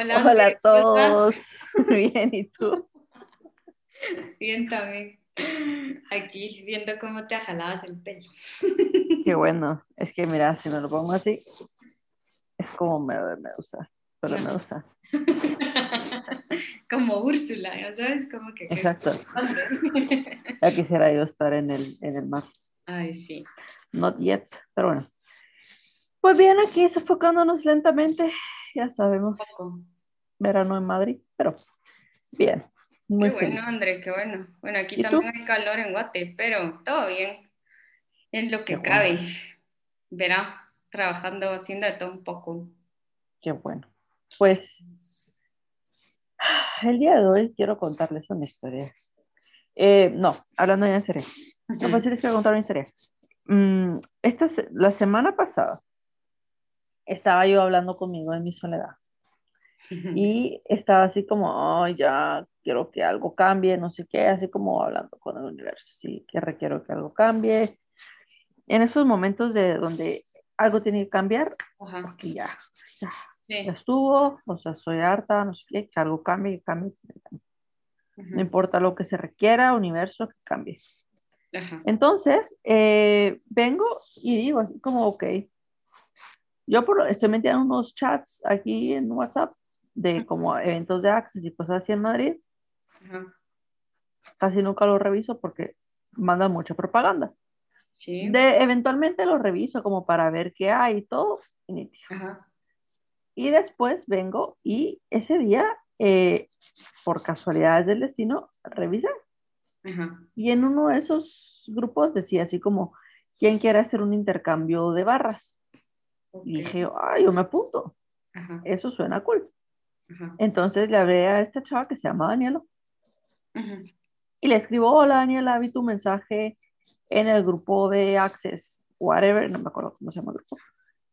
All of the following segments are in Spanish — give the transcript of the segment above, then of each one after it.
Hola, Hola a todos. Bien, ¿y tú? Bien también. Aquí viendo cómo te jalabas el pelo. Qué bueno. Es que mira, si me lo pongo así, es como me, me gusta. Pero me gusta. Como Úrsula, ya sabes, como que... que- Exacto. Ya quisiera yo estar en el, en el mar. Ay, sí. Not yet, pero bueno. Pues bien, aquí sofocándonos lentamente. Ya sabemos, Poco. Verano en Madrid, pero bien. Muy Qué bueno, feliz. André, qué bueno. Bueno, aquí ¿Y tú? también hay calor en Guate, pero todo bien. En lo que Qué cabe. bueno. Verá, trabajando, haciendo de todo un poco. Qué bueno. Pues el día de hoy quiero contarles una historia. Eh, no, hablando ya en serio. No, pues sí les quiero contar una historia. Mm, esta, la semana pasada estaba yo hablando conmigo en mi soledad y estaba así como, "Ay, ya quiero que algo cambie, no sé qué, así como hablando con el universo, sí, que requiero que algo cambie. En esos momentos de donde algo tiene que cambiar, Ajá, porque ya, ya, sí. ya estuvo, o sea, estoy harta, no sé qué, que algo cambie, que cambie, cambie. No importa lo que se requiera, universo, que cambie. Ajá. Entonces, eh, vengo y digo así como, ok, yo por, estoy metida en unos chats aquí en WhatsApp de como eventos de Access y cosas así en Madrid, Ajá. casi nunca los reviso porque mandan mucha propaganda. Sí. De, eventualmente los reviso como para ver qué hay y todo, y después vengo y ese día, eh, por casualidades del destino, revisé. Ajá. Y en uno de esos grupos decía así como, ¿quién quiere hacer un intercambio de barras? Y dije, ah, yo me apunto, Ajá. eso suena cool. Ajá. Entonces le hablé a esta chava que se llama Daniela Ajá. y le escribo, hola Daniela, vi tu mensaje en el grupo de Access, whatever, no me acuerdo cómo se llama el grupo.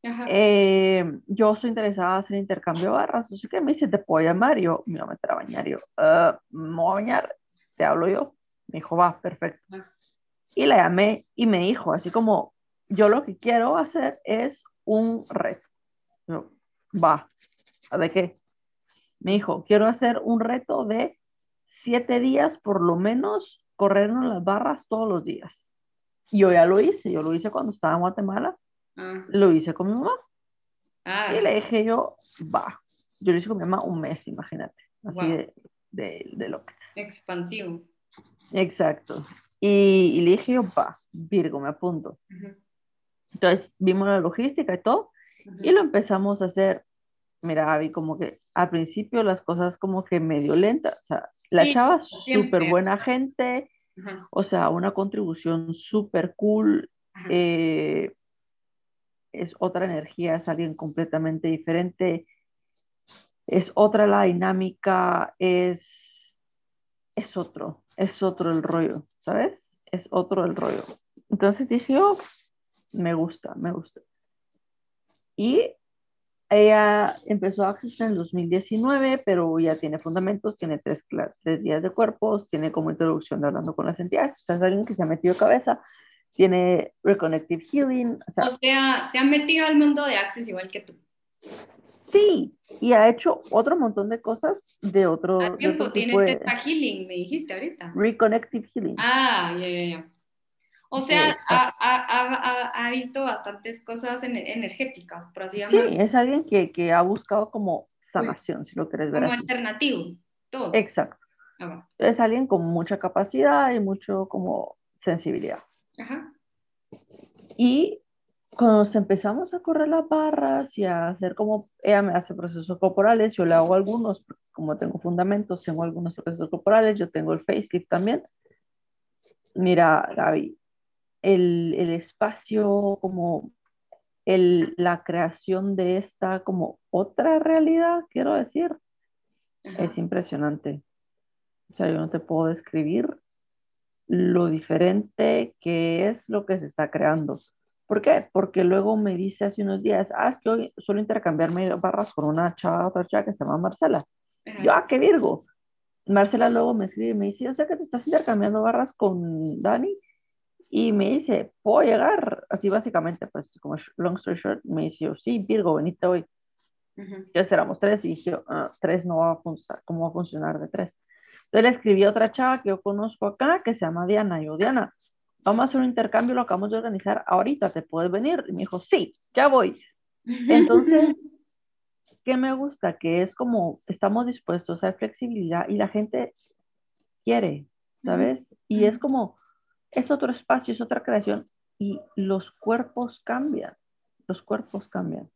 Ajá. Eh, yo estoy interesada en hacer intercambio de barras, sé qué, me dice, ¿te puedo llamar? Y yo, me voy a meter a bañar, y yo, "Ah, me voy a bañar, te hablo yo. Me dijo, va, perfecto. Y la llamé y me dijo, así como, yo lo que quiero hacer es un reto. Yo, va, ¿de qué? Me dijo, quiero hacer un reto de siete días por lo menos, corrernos las barras todos los días. Y yo ya lo hice, yo lo hice cuando estaba en Guatemala, Ah. lo hice con mi mamá. Ah. Y le dije yo, va. Yo lo hice con mi mamá un mes, imagínate. Así Wow. de, de, de lo que Expansivo. Exacto. Y, y le dije yo, va, Virgo, me apunto. Ajá. Entonces vimos la logística y todo, Ajá. y lo empezamos a hacer. Mira, Abby, como que al principio las cosas como que medio lentas. O sea, la Sí, chava súper buena gente, Ajá. o sea, una contribución súper cool. Eh, es otra energía, es alguien completamente diferente, es otra la dinámica, es, es otro, es otro el rollo, ¿sabes? Es otro el rollo. Entonces dije, oh, me gusta, me gusta. Y ella empezó a Access en el 2019, pero ya tiene fundamentos, tiene tres, tres días de cuerpos, tiene como introducción de hablando con las entidades, o sea, es alguien que se ha metido cabeza, tiene Reconnective Healing, o sea, O sea, se han metido al mundo de Access igual que tú. sí, y ha hecho otro montón de cosas de otro, A de tiempo otro tiene tipo de Teta Healing, me dijiste ahorita. Reconnective Healing. Ah, ya, ya, ya. O sea, ha, ha- ha- visto bastantes cosas ener- energéticas, por así Sí, llamarlo. es alguien que, que ha buscado como sanación, si lo quieres ver Como así. alternativo. Todo. Exacto. Ah, va. Es alguien con mucha capacidad y mucho como sensibilidad. Ajá. Y cuando nos empezamos a correr las barras y a hacer como, ella me hace procesos corporales, yo le hago algunos, como tengo fundamentos, tengo algunos procesos corporales, yo tengo el facelift también. Mira, Gaby, el, el espacio, como el, la creación de esta como otra realidad, quiero decir, Ajá. es impresionante. O sea, yo no te puedo describir lo diferente que es lo que se está creando. ¿Por qué? Porque luego me dice hace unos días, ah, es que hoy suelo intercambiarme barras con una chava, otra chava que se llama Marcela. Ajá. Yo, ah, qué Virgo. Marcela luego me escribe y me dice, yo sé que te estás intercambiando barras con Dani. Y me dice, ¿puedo llegar? Así básicamente, pues como long story short, me dice, sí, Virgo, venite hoy. Entonces éramos tres y dije, ah, tres no va a funcionar, ¿cómo va a funcionar de tres? Entonces le escribí a otra chava que yo conozco acá, que se llama Diana, y yo, Diana, vamos a hacer un intercambio, lo acabamos de organizar ahorita, ¿te puedes venir? Y me dijo, sí, ya voy. Entonces, ¿qué me gusta? Que es como, estamos dispuestos a flexibilidad y la gente quiere, ¿sabes? Y es como, es otro espacio, es otra creación y los cuerpos cambian, los cuerpos cambian.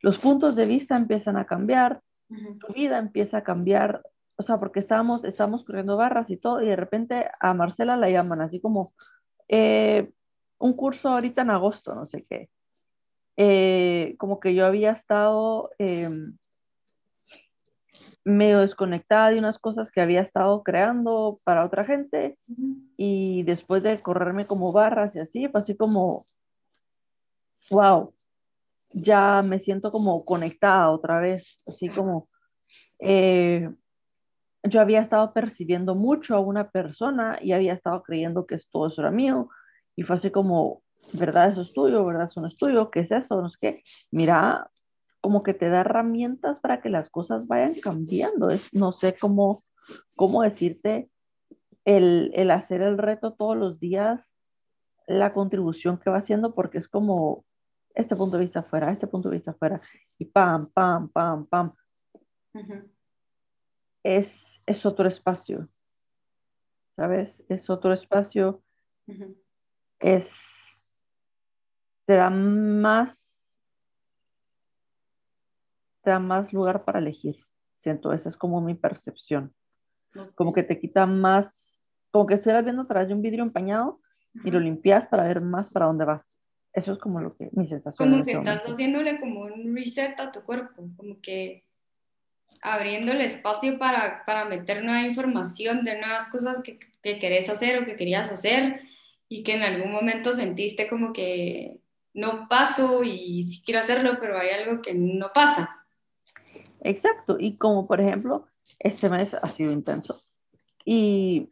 Los puntos de vista empiezan a cambiar, tu vida empieza a cambiar, o sea, porque estábamos, estábamos corriendo barras y todo, y de repente a Marcela la llaman así como, eh, un curso ahorita en agosto, no sé qué. Eh, como que yo había estado em, medio desconectada de unas cosas que había estado creando para otra gente y después de correrme como barras y así, fue así como, wow, ya me siento como conectada otra vez, así como eh, yo había estado percibiendo mucho a una persona y había estado creyendo que todo eso era mío y fue así como, ¿verdad? Eso es tuyo, ¿verdad? Eso no es tuyo, ¿qué es eso? No sé qué. Mira, como que te da herramientas para que las cosas vayan cambiando. Es, no sé cómo, cómo decirte el, el hacer el reto todos los días, la contribución que va haciendo, porque es como este punto de vista afuera, este punto de vista afuera, y pam, pam, pam, pam. es, es otro espacio, ¿sabes? Es otro espacio, es, te da más da más lugar para elegir. Siento, esa es como mi percepción. Como que te quita más, como que estuvieras viendo a través de un vidrio empañado y lo limpias para ver más para dónde vas. Eso es como lo que mi sensación. Como que estás haciéndole como un reset a tu cuerpo, como que abriendo el espacio para, para meter nueva información de nuevas cosas que, que querés hacer o que querías hacer y que en algún momento sentiste como que no paso y sí quiero hacerlo, pero hay algo que no pasa. Exacto, y como por ejemplo, este mes ha sido intenso. Y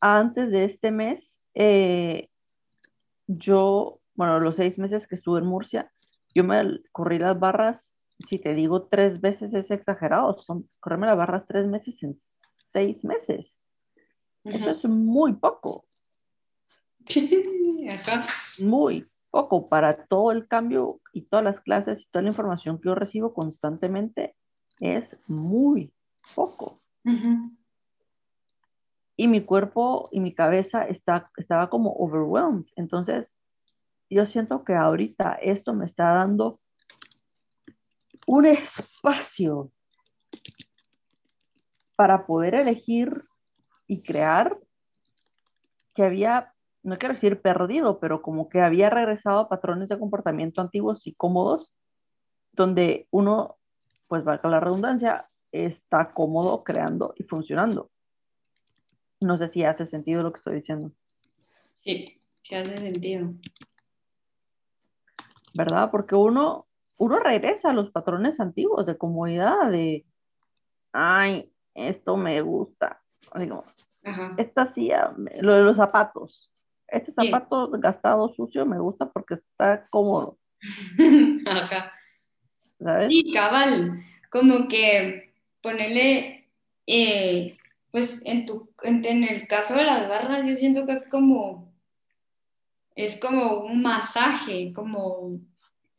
antes de este mes, eh, yo, bueno, los seis meses que estuve en Murcia, yo me corrí las barras, si te digo tres veces es exagerado, son correrme las barras tres meses en seis meses. Eso es muy poco. Muy poco para todo el cambio y todas las clases y toda la información que yo recibo constantemente es muy poco. Y mi cuerpo y mi cabeza está, estaba como overwhelmed. Entonces, yo siento que ahorita esto me está dando un espacio para poder elegir y crear que había, no quiero decir perdido, pero como que había regresado a patrones de comportamiento antiguos y cómodos, donde uno pues valga la redundancia, está cómodo creando y funcionando. No sé si hace sentido lo que estoy diciendo. Sí, sí hace sentido. ¿Verdad? Porque uno, uno regresa a los patrones antiguos de comodidad, de, ay, esto me gusta. Digo, esta silla, lo de los zapatos. Este zapato gastado sucio me gusta porque está cómodo. Ajá. Sí, cabal, como que ponerle, eh, pues en, tu, en, el caso de las barras, yo siento que es como, es como un masaje, como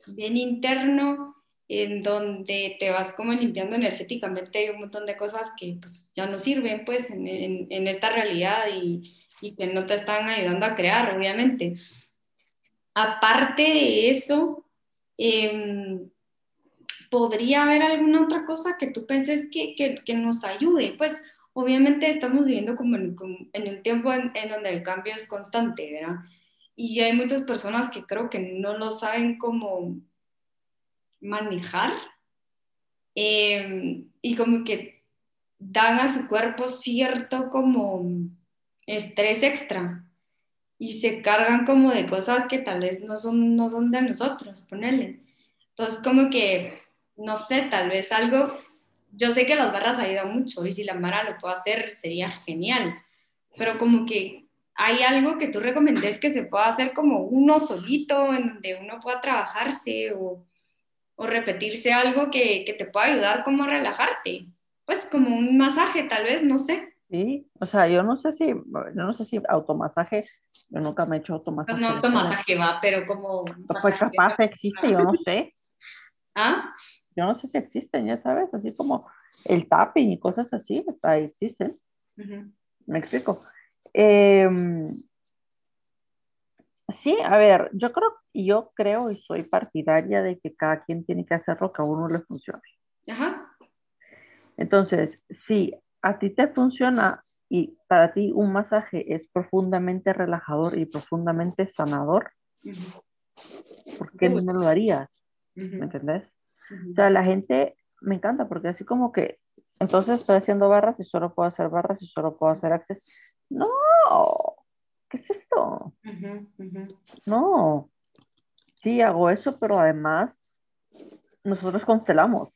bien interno, en donde te vas como limpiando energéticamente un montón de cosas que pues, ya no sirven pues en, esta realidad y, que no te están ayudando a crear, obviamente. Aparte de eso, eh, ¿podría haber alguna otra cosa que tú penses que, que, nos ayude? Pues obviamente estamos viviendo como en, un tiempo en, donde el cambio es constante, ¿verdad? Y hay muchas personas que creo que no lo saben cómo manejar em, y como que dan a su cuerpo cierto como estrés extra y se cargan como de cosas que tal vez no son, no son de nosotros, ponerle. Entonces como que no sé, tal vez algo, yo sé que las barras ayudan mucho y si la Mara lo puede hacer sería genial, pero como que hay algo que tú recomendes que se pueda hacer como uno solito, en donde uno pueda trabajarse o, o repetirse algo que, que te pueda ayudar como a relajarte. Pues como un masaje, tal vez, no sé. Sí, o sea, yo no sé si, yo no sé si automasaje, yo nunca me he hecho automasaje. Pues no automasaje va, pero como... Pues capaz existe, yo no sé. ¿Ah? Yo no sé si existen, ya sabes, así como el tapping y cosas así, ahí existen. Me explico. Em, sí, a ver, yo creo, yo creo y soy partidaria de que cada quien tiene que hacer lo que a uno le funcione. Ajá. Entonces, si a ti te funciona y para ti un masaje es profundamente relajador y profundamente sanador, ¿por qué no lo harías? ¿Me entendés? O sea, la gente me encanta porque así como que, entonces estoy haciendo barras y solo puedo hacer barras y solo puedo hacer access. No, ¿qué es esto? No, sí hago eso, pero además nosotros constelamos,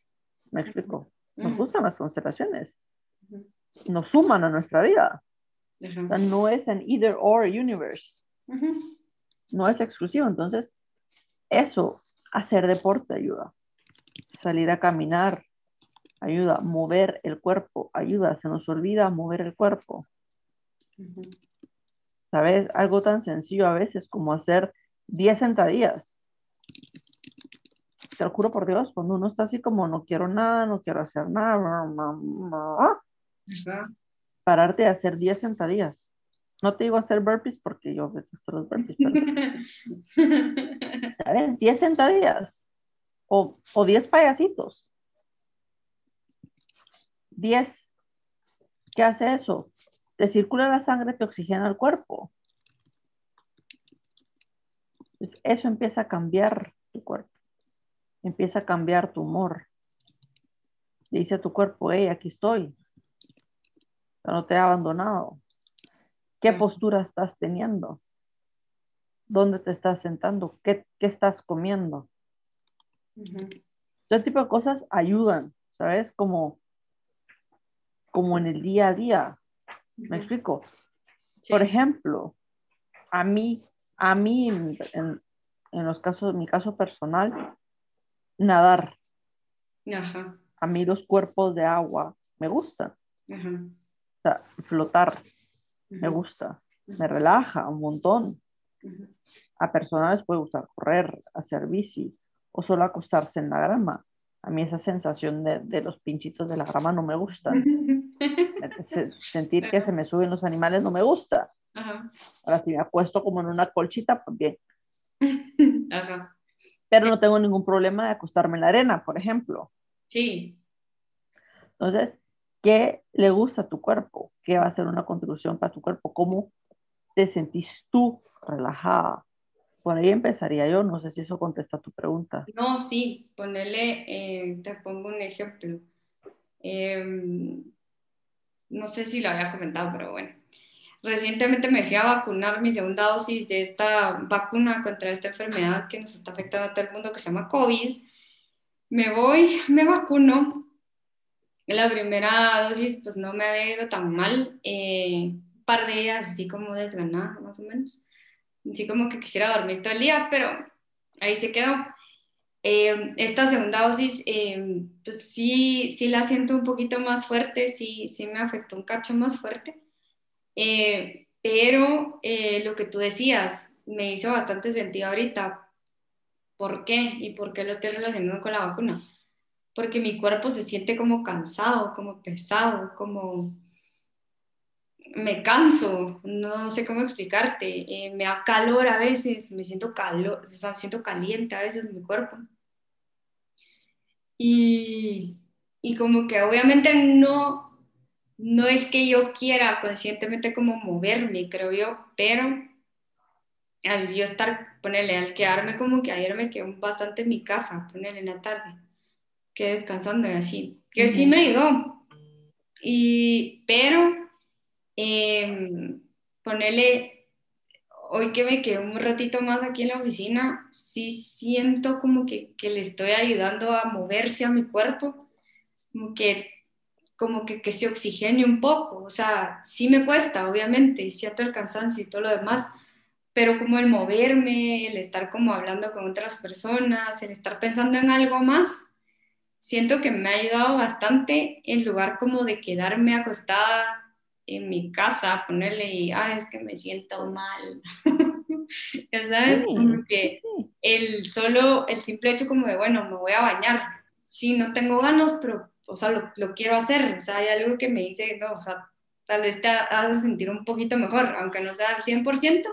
me explico. Nos gustan las constelaciones, nos suman a nuestra vida. O sea, no es an either or universe, no es exclusivo. Entonces, eso, hacer deporte ayuda salir a caminar, ayuda, mover el cuerpo, ayuda, se nos olvida mover el cuerpo. ¿Sabes? Algo tan sencillo a veces como hacer 10 sentadillas. Te lo juro por Dios, cuando uno está así como no quiero nada, no quiero hacer nada, pararte a hacer 10 sentadillas. No te digo hacer burpees porque yo detesto los burpees, ¿sabes? 10 sentadillas o, o 10 payasitos. 10. ¿Qué hace eso? Te circula la sangre, te oxigena el cuerpo. eso empieza a cambiar tu cuerpo. Empieza a cambiar tu humor. dice a tu cuerpo, hey, aquí estoy. No te he abandonado. ¿Qué postura estás teniendo? ¿Dónde te estás sentando? ¿Qué, qué estás comiendo? Este tipo de cosas ayudan, ¿sabes? Como, como en el día a día. ¿Me explico? Por ejemplo, a mí, a mí en, en, los casos, en mi caso personal, nadar. A mí los cuerpos de agua me gustan. O sea, flotar me gusta, me relaja un montón. A personas les puede gustar correr, hacer bici, o solo acostarse en la grama. A mí esa sensación de, de los pinchitos de la grama no me gusta. Sentir que se me suben los animales no me gusta. Ahora, si me acuesto como en una colchita, pues bien. Pero no tengo ningún problema de acostarme en la arena, por ejemplo. Sí. Entonces, ¿qué le gusta a tu cuerpo? ¿Qué va a ser una contribución para tu cuerpo? ¿Cómo te sentís tú relajada? Por ahí empezaría yo, no sé si eso contesta tu pregunta. No, sí, ponele, eh, te pongo un ejemplo. Em, no sé si lo había comentado, pero bueno. Recientemente me fui a vacunar mi segunda dosis de esta vacuna contra esta enfermedad que nos está afectando a todo el mundo que se llama COVID. Me voy, me vacuno. La primera dosis pues no me había ido tan mal. Eh, un par de días así como desganada, más o menos así como que quisiera dormir todo el día, pero ahí se quedó. Eh, esta segunda dosis, eh, pues sí, sí la siento un poquito más fuerte, sí, sí me afectó un cacho más fuerte, eh, pero lo que tú decías me hizo bastante sentido ahorita. ¿Por qué? ¿Y por qué lo estoy relacionando con la vacuna? Porque mi cuerpo se siente como cansado, como pesado, como me canso, no sé cómo explicarte, eh, me da calor a veces, me siento calor, o sea, siento caliente a veces mi cuerpo. Y, y como que obviamente no, no es que yo quiera conscientemente como moverme, creo yo, pero al yo estar, ponerle, al quedarme como que ayer me quedé bastante en mi casa, ponerle en la tarde, que descansando y así, que sí me ayudó. Y, pero eh, ponerle, hoy que me quedo un ratito más aquí en la oficina, sí siento como que, que le estoy ayudando a moverse a mi cuerpo, como que como que, que se oxigene un poco, o sea, sí me cuesta, obviamente, y siento el cansancio y todo lo demás, pero como el moverme, el estar como hablando con otras personas, el estar pensando en algo más, siento que me ha ayudado bastante en lugar como de quedarme acostada en mi casa, ponerle y, ah, es que me siento mal. ya sabes, como que el solo, el simple hecho como de, bueno, me voy a bañar. Sí, no tengo ganas, pero, o sea, lo, lo quiero hacer. O sea, hay algo que me dice, no, o sea, tal vez te hace sentir un poquito mejor, aunque no sea al 100%,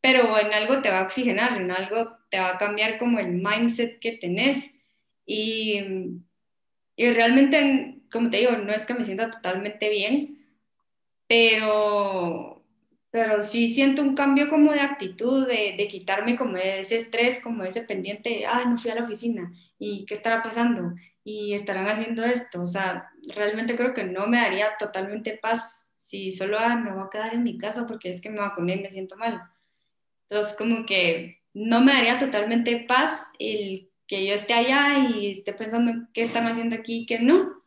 pero en algo te va a oxigenar, en algo te va a cambiar como el mindset que tenés. Y, y realmente, como te digo, no es que me sienta totalmente bien, pero, pero sí siento un cambio como de actitud, de, de quitarme como ese estrés, como ese pendiente ah, no fui a la oficina, ¿y qué estará pasando? Y estarán haciendo esto, o sea, realmente creo que no me daría totalmente paz si solo ah, me voy a quedar en mi casa porque es que me vacuné y me siento mal. Entonces, como que no me daría totalmente paz el que yo esté allá y esté pensando en qué están haciendo aquí y qué no,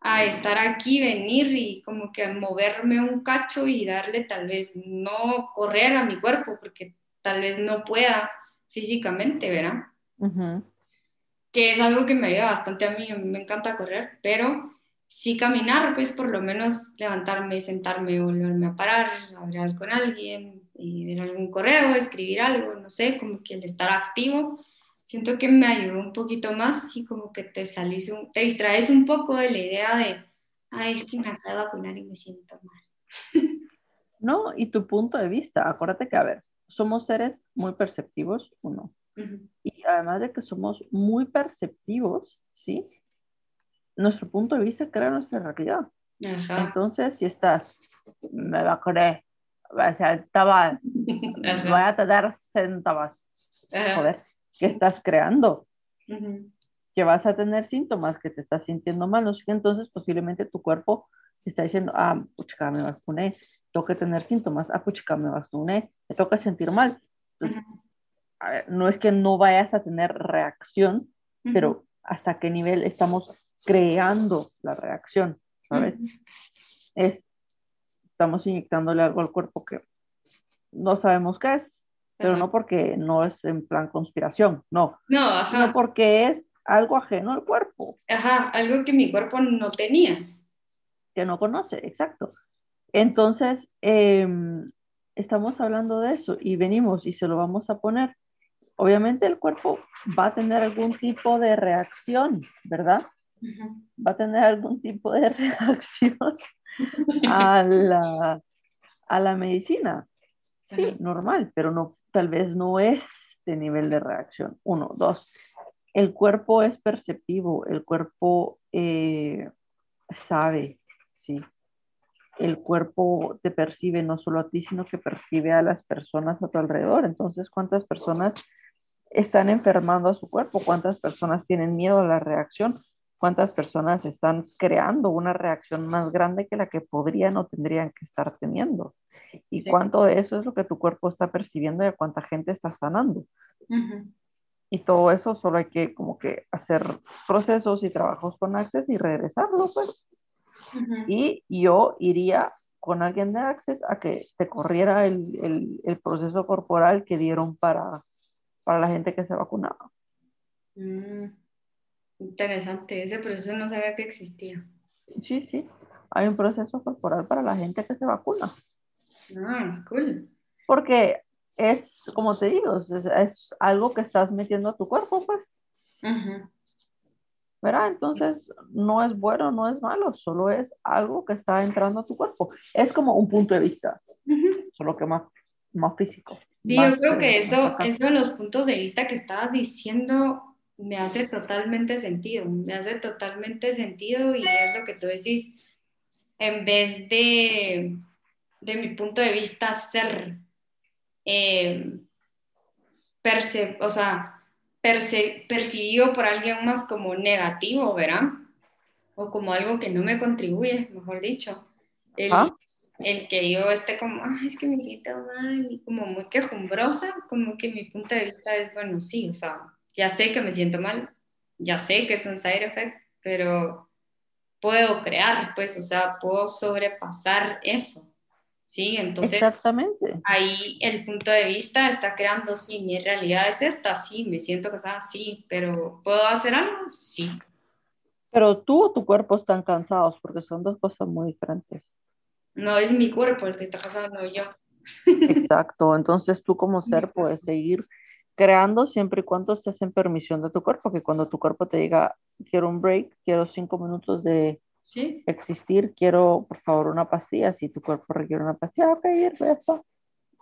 a estar aquí, venir y como que moverme un cacho y darle tal vez no correr a mi cuerpo porque tal vez no pueda físicamente, ¿verdad? Que es algo que me ayuda bastante a mí, me encanta correr, pero sí caminar, pues por lo menos levantarme, sentarme, volverme a parar, hablar con alguien, y ver algún correo, escribir algo, no sé, como que el estar activo, siento que me ayudó un poquito más y como que te salís, te distraes un poco de la idea de, ay, es que me acabo de vacunar y me siento mal. No, y tu punto de vista, acuérdate que, a ver, somos seres muy perceptivos, uno. Y además de que somos muy perceptivos, ¿sí? Nuestro punto de vista crea nuestra realidad. Entonces, si estás, me vacuné, o sea, estaba, voy a tener síntomas. Joder, ¿qué estás creando? Que vas a tener síntomas, que te estás sintiendo mal, no sé qué, entonces posiblemente tu cuerpo está diciendo, ah, puchica, me vacuné, toca tener síntomas, ah, puchica, me vacuné, te toca sentir mal. no es que no vayas a tener reacción, pero hasta qué nivel estamos creando la reacción, ¿sabes? Es estamos inyectándole algo al cuerpo que no sabemos qué es, pero no porque no es en plan conspiración, no. No, ajá. Sino porque es algo ajeno al cuerpo. Ajá, algo que mi cuerpo no tenía. Que no conoce, exacto. Entonces, em, estamos hablando de eso y venimos y se lo vamos a poner. Obviamente el cuerpo va a tener algún tipo de reacción, ¿verdad? Va a tener algún tipo de reacción a la, a la medicina. Sí, normal, pero no, tal vez no es de nivel de reacción. Uno, dos, el cuerpo es perceptivo, el cuerpo eh, sabe, sí. El cuerpo te percibe no solo a ti, sino que percibe a las personas a tu alrededor. Entonces, ¿cuántas personas están enfermando a su cuerpo? ¿Cuántas personas tienen miedo a la reacción? Cuántas personas están creando una reacción más grande que la que podrían o tendrían que estar teniendo. Y cuánto de eso es lo que tu cuerpo está percibiendo y a cuánta gente está sanando. Y todo eso solo hay que como que hacer procesos y trabajos con Access y regresarlo, pues. Y yo iría con alguien de Access a que te corriera el, el, el proceso corporal que dieron para, para la gente que se vacunaba. Mm. Interesante, ese proceso no sabía que existía. Sí, sí, hay un proceso corporal para la gente que se vacuna. Ah, cool. Porque es, como te digo, es, algo que estás metiendo a tu cuerpo, pues. ¿Verdad? Entonces, no es bueno, no es malo, solo es algo que está entrando a tu cuerpo. Es como un punto de vista, solo que más, más físico. Sí, yo creo que eh, eso, eso los puntos de vista que estabas diciendo me hace totalmente sentido, me hace totalmente sentido y es lo que tú decís, en vez de, de mi punto de vista, ser, eh, o sea, percibido por alguien más como negativo, ¿verdad? O como algo que no me contribuye, mejor dicho. El, el que yo esté como, Ay, es que me siento mal y como muy quejumbrosa, como que mi punto de vista es, bueno, sí, o sea, ya sé que me siento mal, ya sé que es un side effect, pero puedo crear, pues, o sea, puedo sobrepasar eso. ¿sí? Entonces, Exactamente. ahí el punto de vista está creando, sí, mi realidad es esta, sí, me siento cansada, sí, pero ¿puedo hacer algo? Sí. Pero tú o tu cuerpo están cansados porque son dos cosas muy diferentes. No es mi cuerpo el que está cansado, no yo. Exacto, entonces tú como ser puedes seguir creando siempre y cuando estés en permisión de tu cuerpo, que cuando tu cuerpo te diga, quiero un break, quiero cinco minutos de ¿Sí? existir, quiero por favor una pastilla, si tu cuerpo requiere una pastilla, ok, ya está.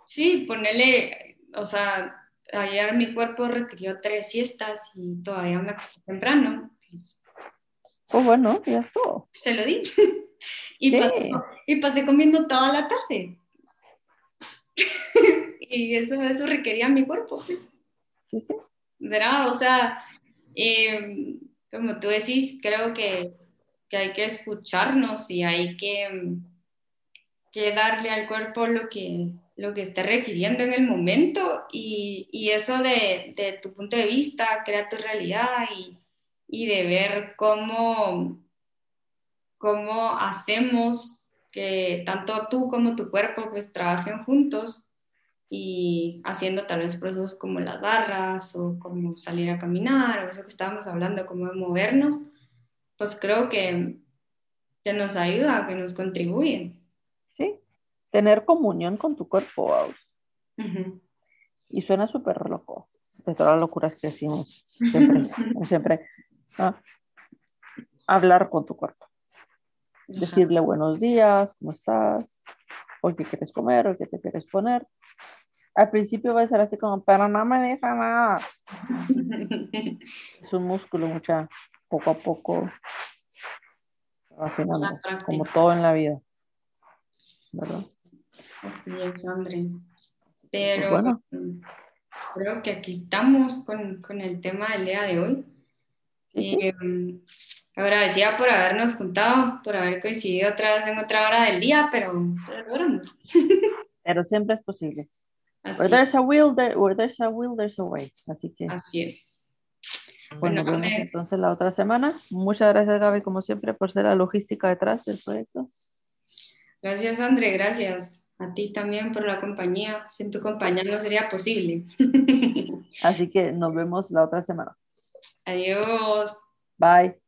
Sí, ponele, o sea, ayer mi cuerpo requirió tres siestas y todavía me acosté temprano. Pues bueno, ya está. Se lo di. y, pasé, y pasé comiendo toda la tarde. y eso, eso requería mi cuerpo. Pues. Sí, sí. O sea, eh, como tú decís, creo que, que, hay que escucharnos y hay que, que darle al cuerpo lo que, lo que esté requiriendo en el momento y, y eso de, de, tu punto de vista, crea tu realidad y, y de ver cómo, cómo hacemos que tanto tú como tu cuerpo pues trabajen juntos y haciendo tal vez procesos como las barras o como salir a caminar o eso que estábamos hablando, como de movernos, pues creo que, que nos ayuda, que nos contribuye. Sí, tener comunión con tu cuerpo. Y suena súper loco, de todas las locuras que decimos, siempre, siempre. Hablar con tu cuerpo. Decirle buenos días, ¿cómo estás? Hoy qué quieres comer, hoy qué te quieres poner al principio va a ser así como, pero no me dice nada. es un músculo, mucha, poco a poco, afinando, como todo en la vida. ¿verdad? Así es, André. Pero bueno. creo que aquí estamos con, con, el tema del día de hoy. Sí, eh, agradecida por habernos juntado, por haber coincidido otra vez en otra hora del día, pero, pero, pero siempre es posible. Where there's a will, there, where there's a will, there's a way. Así que. Así es. Bueno, bueno vemos entonces la otra semana. Muchas gracias, Gaby, como siempre, por ser la logística detrás del proyecto. Gracias, André. Gracias a ti también por la compañía. Sin tu compañía no sería posible. Así que nos vemos la otra semana. Adiós. Bye.